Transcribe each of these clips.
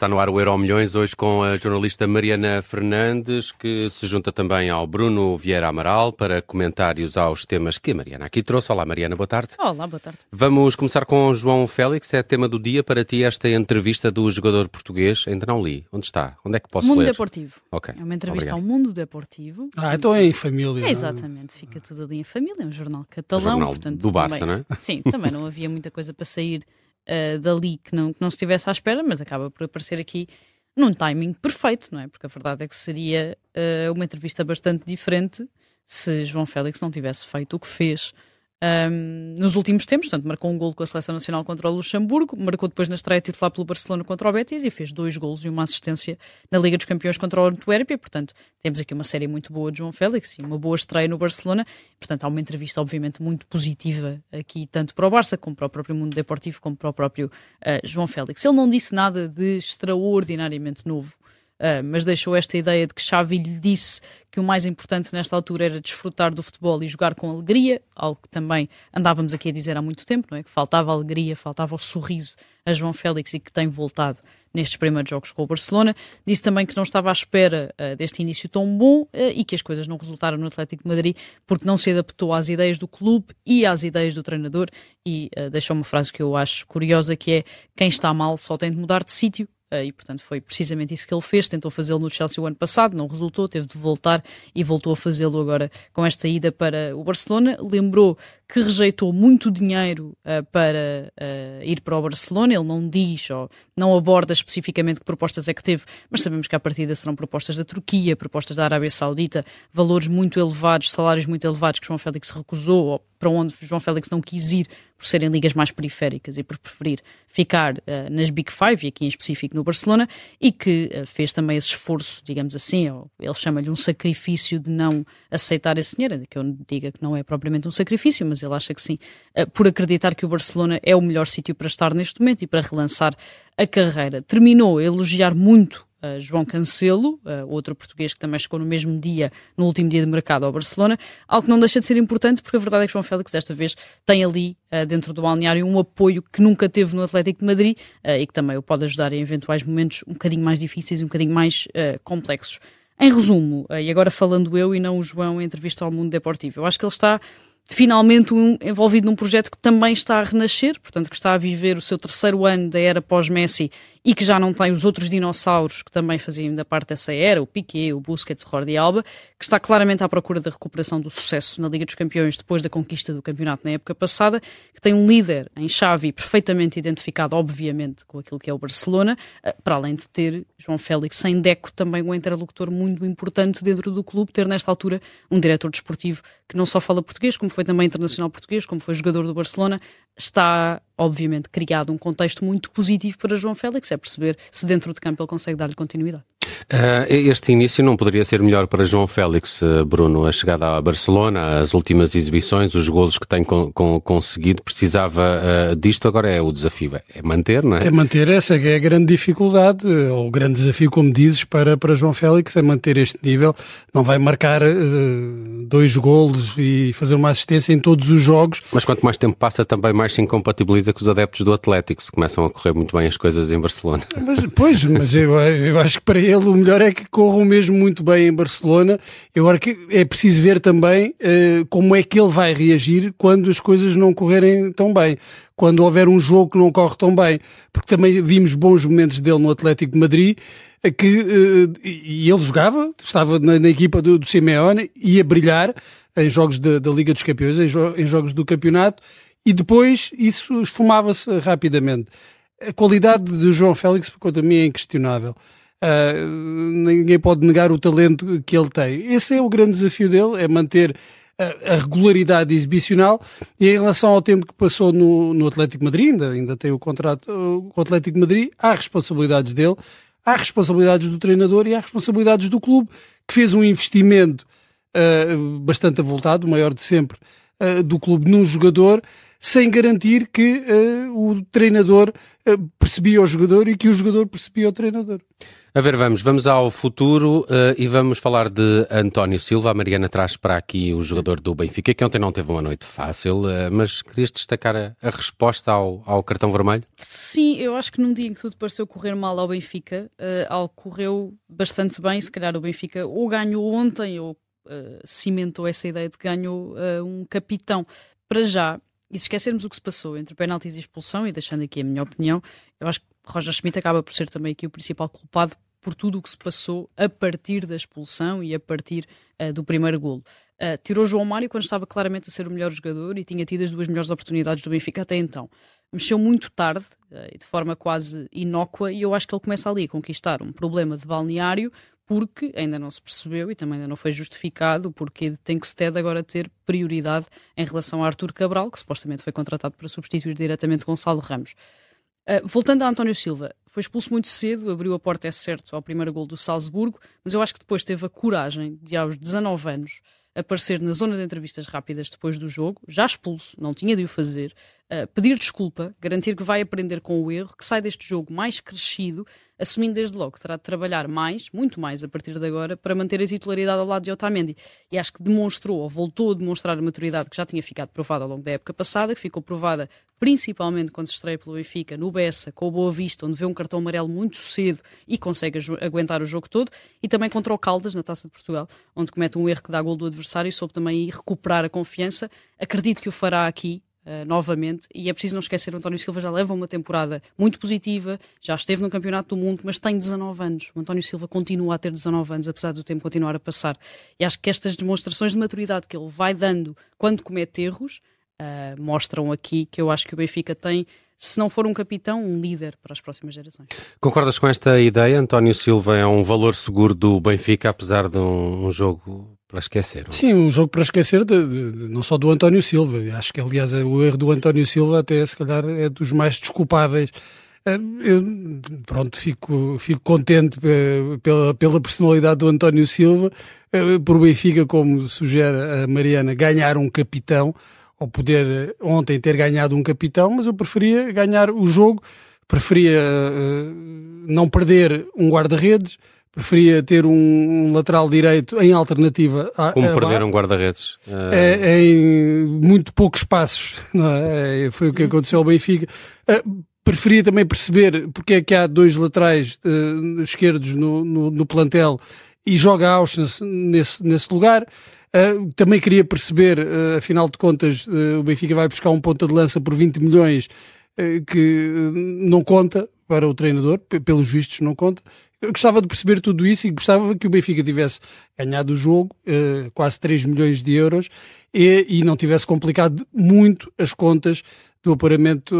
Está no ar o Euro Milhões, hoje com a jornalista Mariana Fernandes, que se junta também ao Bruno Vieira Amaral para comentários aos temas que a Mariana aqui trouxe. Olá, Mariana, boa tarde. Olá, boa tarde. Vamos começar com João Félix, é tema do dia para ti esta entrevista do jogador português. Ainda não li. Onde está? Onde é que posso Mundo ler? Deportivo. Ok. É uma entrevista Obrigado. ao Mundo Deportivo. Ah, então é em família. É, exatamente, fica tudo ali em família, é um jornal catalão. jornal portanto, do Barça, também- não é? Sim, também não havia muita coisa para sair ah, dali que não, que não se estivesse à espera, mas acaba por aparecer aqui num timing perfeito, não é? Porque a verdade é que seria ah, uma entrevista bastante diferente se João Félix não tivesse feito o que fez ahm, nos últimos tempos, portanto, marcou um gol com a Seleção Nacional contra o Luxemburgo, marcou depois na estreia titular pelo Barcelona contra o Betis e fez dois golos e uma assistência na Liga dos Campeões contra o Antuérpia, portanto, temos aqui uma série muito boa de João Félix e uma boa estreia no Barcelona, portanto, há uma entrevista obviamente muito positiva aqui, tanto para o Barça como para o próprio mundo deportivo, como para o próprio ah, João Félix. Ele não disse nada de extraordinariamente novo, Uh, mas deixou esta ideia de que Xavi lhe disse que o mais importante nesta altura era desfrutar do futebol e jogar com alegria, algo que também andávamos aqui a dizer há muito tempo, não é? Que faltava alegria, faltava o sorriso a João Félix e que tem voltado nestes primeiros jogos com o Barcelona. Disse também que não estava à espera uh, deste início tão bom uh, e que as coisas não resultaram no Atlético de Madrid porque não se adaptou às ideias do clube e às ideias do treinador e uh, deixou uma frase que eu acho curiosa que é quem está mal só tem de mudar de sítio e portanto foi precisamente isso que ele fez. Tentou fazê-lo no Chelsea o ano passado, não resultou, teve de voltar e voltou a fazê-lo agora com esta ida para o Barcelona. Lembrou que rejeitou muito dinheiro uh, para uh, ir para o Barcelona. Ele não diz ou não aborda especificamente que propostas é que teve, mas sabemos que à partida serão propostas da Turquia, propostas da Arábia Saudita, valores muito elevados, salários muito elevados que João Félix recusou ou para onde João Félix não quis ir por serem ligas mais periféricas e por preferir ficar uh, nas Big Five, e aqui em específico no Barcelona, e que uh, fez também esse esforço, digamos assim, ou ele chama-lhe um sacrifício de não aceitar esse dinheiro, que eu diga que não é propriamente um sacrifício, mas ele acha que sim, uh, por acreditar que o Barcelona é o melhor sítio para estar neste momento e para relançar a carreira. Terminou a elogiar muito Uh, João Cancelo, uh, outro português que também chegou no mesmo dia, no último dia de mercado ao Barcelona, algo que não deixa de ser importante, porque a verdade é que João Félix desta vez tem ali, uh, dentro do balneário, um apoio que nunca teve no Atlético de Madrid e que também o pode ajudar em eventuais momentos um bocadinho mais difíceis e um bocadinho mais complexos. Em resumo, e agora falando eu e não o João em entrevista ao Mundo Deportivo, eu acho que ele está finalmente um, envolvido num projeto que também está a renascer, portanto que está a viver o seu terceiro ano da era pós-Messi e que já não tem os outros dinossauros que também faziam da parte dessa era, o Piquet, o Busquets, o Jordi Alba, que está claramente à procura da recuperação do sucesso na Liga dos Campeões depois da conquista do campeonato na época passada, que tem um líder em Xavi perfeitamente identificado, obviamente, com aquilo que é o Barcelona, para além de ter João Félix sem Deco, também um interlocutor muito importante dentro do clube, ter nesta altura um diretor desportivo que não só fala português, como foi também internacional português, como foi jogador do Barcelona, está obviamente criado um contexto muito positivo para João Félix, é perceber se dentro de campo ele consegue dar-lhe continuidade. Uh, este início não poderia ser melhor para João Félix, uh, Bruno. A chegada a Barcelona, as últimas exibições, os golos que tem con con conseguido, precisava uh, disto. Agora é o desafio, é manter, não é? É manter essa é a grande dificuldade, ou o grande desafio, como dizes, para, para João Félix, é manter este nível. Não vai marcar dois golos e fazer uma assistência em todos os jogos. Mas quanto mais tempo passa, também mais se incompatibiliza com os adeptos do Atlético, se começam a correr muito bem as coisas em Barcelona. Mas, pois, mas eu, eu acho que para ele o melhor é que corram mesmo muito bem em Barcelona. Eu acho que é preciso ver também uh, como é que ele vai reagir quando as coisas não correrem tão bem. Quando houver um jogo que não corre tão bem. Porque também vimos bons momentos dele no Atlético de Madrid, que uh, e ele jogava, estava na, na equipa do, do Simeone, ia brilhar em jogos da, da Liga dos Campeões, em, jo em jogos do campeonato, e depois isso esfumava-se rapidamente. A qualidade do João Félix, quanto a mim, é inquestionável. Uh, ninguém pode negar o talento que ele tem. Esse é o grande desafio dele, é manter a, regularidade exibicional e em relação ao tempo que passou no, no Atlético Madrid, ainda, ainda tem o contrato com o Atlético Madrid, há responsabilidades dele, há responsabilidades do treinador e há responsabilidades do clube, que fez um investimento uh, bastante avultado, o maior de sempre, uh, do clube num jogador sem garantir que uh, o treinador uh, percebia o jogador e que o jogador percebia o treinador. A ver, vamos, vamos ao futuro uh, e vamos falar de António Silva. A Mariana traz para aqui o jogador do Benfica, que ontem não teve uma noite fácil, uh, mas querias destacar a, a resposta ao, ao, cartão vermelho? Sim, eu acho que num dia em que tudo pareceu correr mal ao Benfica, uh, algo correu bastante bem. Se calhar o Benfica ou ganhou ontem ou cimentou essa ideia de que ganhou um capitão. Para já, e se esquecermos o que se passou entre penaltis e expulsão, e deixando aqui a minha opinião, eu acho que Roger Schmidt acaba por ser também aqui o principal culpado por tudo o que se passou a partir da expulsão e a partir uh, do primeiro golo. Uh, tirou João Mário quando estava claramente a ser o melhor jogador e tinha tido as duas melhores oportunidades do Benfica até então. Mexeu muito tarde uh, e de forma quase inócua, e eu acho que ele começa ali a conquistar um problema de balneário porque ainda não se percebeu e também ainda não foi justificado o porquê de Tenkstead agora ter prioridade em relação a Artur Cabral, que supostamente foi contratado para substituir diretamente Gonçalo Ramos. Uh, voltando a António Silva, foi expulso muito cedo, abriu a porta, é certo, ao primeiro gol do Salzburgo, mas eu acho que depois teve a coragem de, aos 19 anos, aparecer na zona de entrevistas rápidas depois do jogo, já expulso, não tinha de o fazer, pedir desculpa, garantir que vai aprender com o erro, que sai deste jogo mais crescido, assumindo desde logo que terá de trabalhar mais, muito mais a partir de agora, para manter a titularidade ao lado de Otamendi. E acho que demonstrou, ou voltou a demonstrar a maturidade que já tinha ficado provada ao longo da época passada, que ficou provada principalmente quando se estreia pelo Benfica, no Bessa, com o Boa Vista, onde vê um cartão amarelo muito cedo e consegue aguentar o jogo todo, e também contra o Caldas, na Taça de Portugal, onde comete um erro que dá gol do adversário e soube também recuperar a confiança. Acredito que o fará aqui, Uh, novamente, e é preciso não esquecer, o António Silva já leva uma temporada muito positiva, já esteve no Campeonato do Mundo, mas tem 19 anos. O António Silva continua a ter 19 anos, apesar do tempo continuar a passar. E acho que estas demonstrações de maturidade que ele vai dando quando comete erros, uh, mostram aqui que eu acho que o Benfica tem se não for um capitão, um líder para as próximas gerações. Concordas com esta ideia? António Silva é um valor seguro do Benfica, apesar de um, um jogo para esquecer. Ou? Sim, um jogo para esquecer, de, de, de, não só do António Silva. Acho que, aliás, o erro do António Silva até, se calhar, é dos mais desculpáveis. Ah, eu, pronto, fico, fico contente eh, pela, pela personalidade do António Silva, eh, por Benfica, como sugere a Mariana, ganhar um capitão ou poder eh, ontem ter ganhado um capitão, mas eu preferia ganhar o jogo, preferia uh, não perder um guarda-redes, preferia ter um, um, lateral direito em alternativa a, Como a perder um guarda-redes? Uh... É, em muito poucos passos, é? É, foi o que aconteceu ao Benfica. Uh, preferia também perceber porque é que há dois laterais esquerdos no, no, no plantel e joga Auschwitz nesse, nesse lugar. Uh, também queria perceber, uh, afinal de contas, uh, o Benfica vai buscar um ponta de lança por 20 milhões que não conta para o treinador, pelos vistos não conta. Eu gostava de perceber tudo isso e gostava que o Benfica tivesse ganhado o jogo, quase 3 milhões de euros, e, e, não tivesse complicado muito as contas do apuramento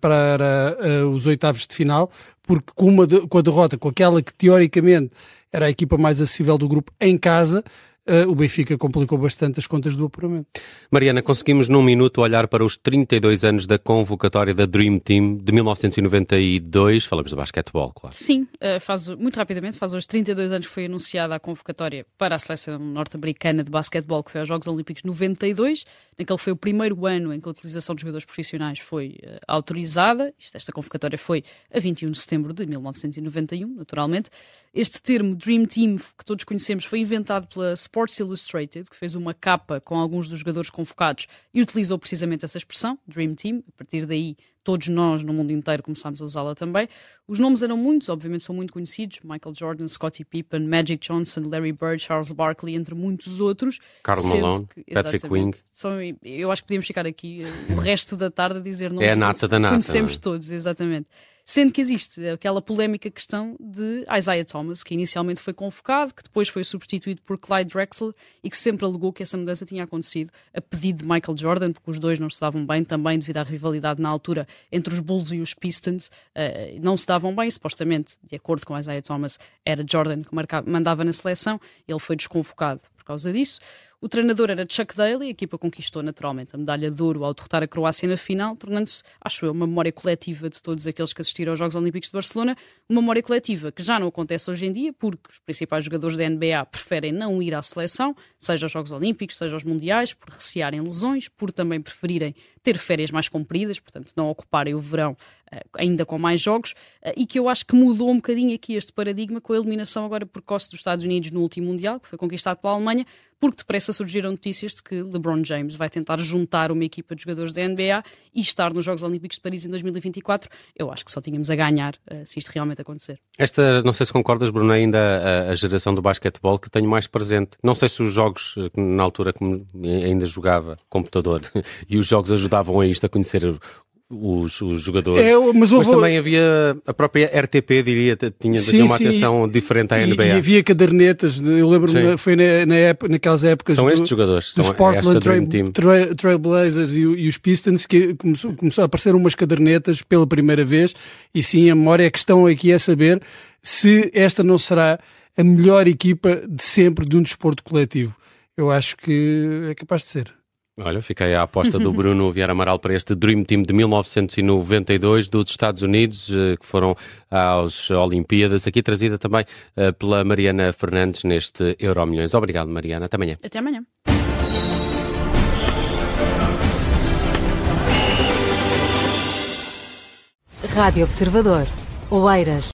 para os oitavos de final, porque com, uma, com a derrota, com aquela que teoricamente era a equipa mais acessível do grupo em casa, uh, o Benfica complicou bastante as contas do apuramento. Mariana, conseguimos num minuto olhar para os 32 anos da convocatória da Dream Team de 1992, falamos de basquetebol, claro. Sim, uh, faz, muito rapidamente, faz hoje 32 anos que foi anunciada a convocatória para a seleção norte-americana de basquetebol que foi aos Jogos Olímpicos 92, naquele foi o primeiro ano em que a utilização de jogadores profissionais foi uh, autorizada, esta convocatória foi a 21 de setembro de 1991, naturalmente. Este termo Dream Team, que todos conhecemos, foi inventado pela Sports Illustrated, que fez uma capa com alguns dos jogadores convocados e utilizou precisamente essa expressão, Dream Team. A partir daí, todos nós no mundo inteiro começámos a usá-la também. Os nomes eram muitos, obviamente são muito conhecidos: Michael Jordan, Scottie Pippen, Magic Johnson, Larry Bird, Charles Barkley, entre muitos outros. Carl Malone, que, Patrick Wing. São, eu acho que podíamos ficar aqui o resto da tarde a dizer nomes. É a nata da nata. Conhecemos é? todos, exatamente. Sendo que existe aquela polémica questão de Isaiah Thomas, que inicialmente foi convocado, que depois foi substituído por Clyde Drexler e que sempre alegou que essa mudança tinha acontecido a pedido de Michael Jordan, porque os dois não se davam bem, também devido à rivalidade na altura entre os Bulls e os Pistons, uh, não se davam bem, supostamente, de acordo com Isaiah Thomas, era Jordan que marcava, mandava na seleção, ele foi desconvocado por causa disso. O treinador era Chuck Daly, a equipa conquistou naturalmente a medalha de ouro ao derrotar a Croácia na final, tornando-se, acho eu, uma memória coletiva de todos aqueles que assistiram aos Jogos Olímpicos de Barcelona, uma memória coletiva que já não acontece hoje em dia, porque os principais jogadores da NBA preferem não ir à seleção, seja aos Jogos Olímpicos, seja aos Mundiais, por recearem lesões, por também preferirem ter férias mais compridas, portanto, não ocuparem o verão uh, ainda com mais jogos, uh, e que eu acho que mudou um bocadinho aqui este paradigma com a eliminação agora precoce dos Estados Unidos no último Mundial, que foi conquistado pela Alemanha, porque depressa surgiram notícias de que LeBron James vai tentar juntar uma equipa de jogadores da NBA e estar nos Jogos Olímpicos de Paris em 2024. Eu acho que só tínhamos a ganhar uh, se isto realmente acontecer. Esta, não sei se concordas, Bruno, ainda a, a, geração do basquetebol que tenho mais presente. Não sei se os jogos, na altura que ainda jogava computador, e os jogos ajudavam a isto, a conhecer os, os jogadores. É, mas, mas também havia a própria RTP, diria, tinha, sim, tinha uma sim. atenção diferente à NBA. E, e havia cadernetas, eu lembro-me, foi na, na época, naquelas épocas. São do, estes jogadores, dos são Portland Trail, Trail, Trailblazers e, e, os Pistons que começou, começou a aparecer umas cadernetas pela primeira vez. E sim, a memória, a questão aqui é saber se esta não será a melhor equipa de sempre de um desporto coletivo. Eu acho que é capaz de ser. Olha, fiquei à aposta do Bruno Vieira Amaral para este Dream Team de 1992 dos Estados Unidos, eh, que foram às Olimpíadas, aqui trazida também eh, pela Mariana Fernandes neste Euro Milhões. Obrigado, Mariana. Até amanhã. Até amanhã. Rádio Observador. Oeiras.